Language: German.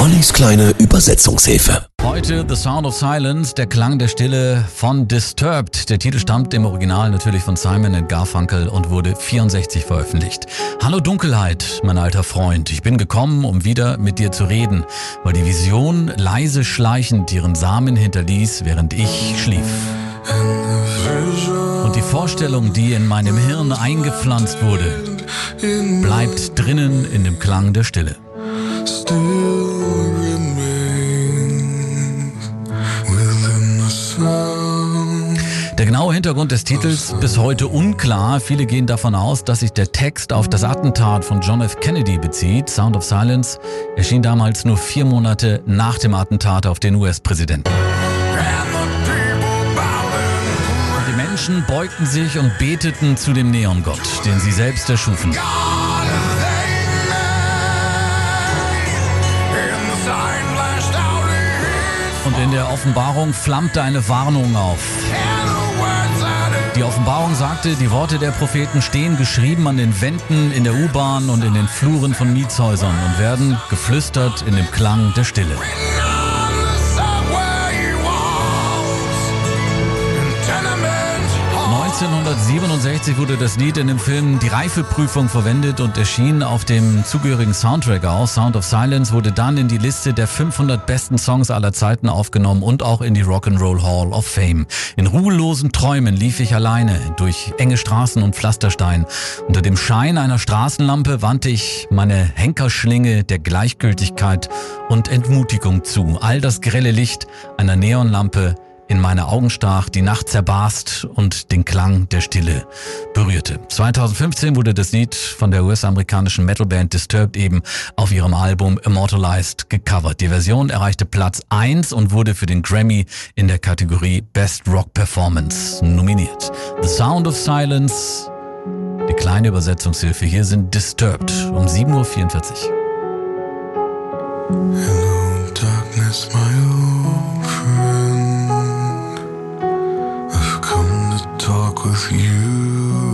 Ollis kleine Übersetzungshilfe. Heute The Sound of Silence, der Klang der Stille von Disturbed. Der Titel stammt im Original natürlich von Simon Garfunkel und wurde 64 veröffentlicht. Hallo Dunkelheit, mein alter Freund. Ich bin gekommen, um wieder mit dir zu reden, weil die Vision leise schleichend ihren Samen hinterließ, während ich schlief. Und die Vorstellung, die in meinem Hirn eingepflanzt wurde, bleibt drinnen in dem Klang der Stille. Genaue Hintergrund des Titels bis heute unklar. Viele gehen davon aus, dass sich der Text auf das Attentat von John F. Kennedy bezieht. Sound of Silence erschien damals nur vier Monate nach dem Attentat auf den US-Präsidenten. Die Menschen beugten sich und beteten zu dem Neongott, den sie selbst erschufen. Und in der Offenbarung flammte eine Warnung auf. Die Offenbarung sagte, die Worte der Propheten stehen geschrieben an den Wänden, in der U-Bahn und in den Fluren von Mietshäusern und werden geflüstert in dem Klang der Stille. 1967 wurde das Lied in dem Film Die Reifeprüfung verwendet und erschien auf dem zugehörigen Soundtrack aus. Sound of Silence wurde dann in die Liste der 500 besten Songs aller Zeiten aufgenommen und auch in die Rock'n'Roll Hall of Fame. In ruhelosen Träumen lief ich alleine durch enge Straßen und Pflasterstein. Unter dem Schein einer Straßenlampe wandte ich meine Henkerschlinge der Gleichgültigkeit und Entmutigung zu. All das grelle Licht einer Neonlampe in meine Augen stach, die Nacht zerbarst und den Klang der Stille berührte. 2015 wurde das Lied von der US-amerikanischen Metalband Disturbed eben auf ihrem Album Immortalized gecovert. Die Version erreichte Platz 1 und wurde für den Grammy in der Kategorie Best Rock Performance nominiert. The Sound of Silence, die kleine Übersetzungshilfe. Hier sind Disturbed um 7.44 Uhr. Hello, darkness, my old with you.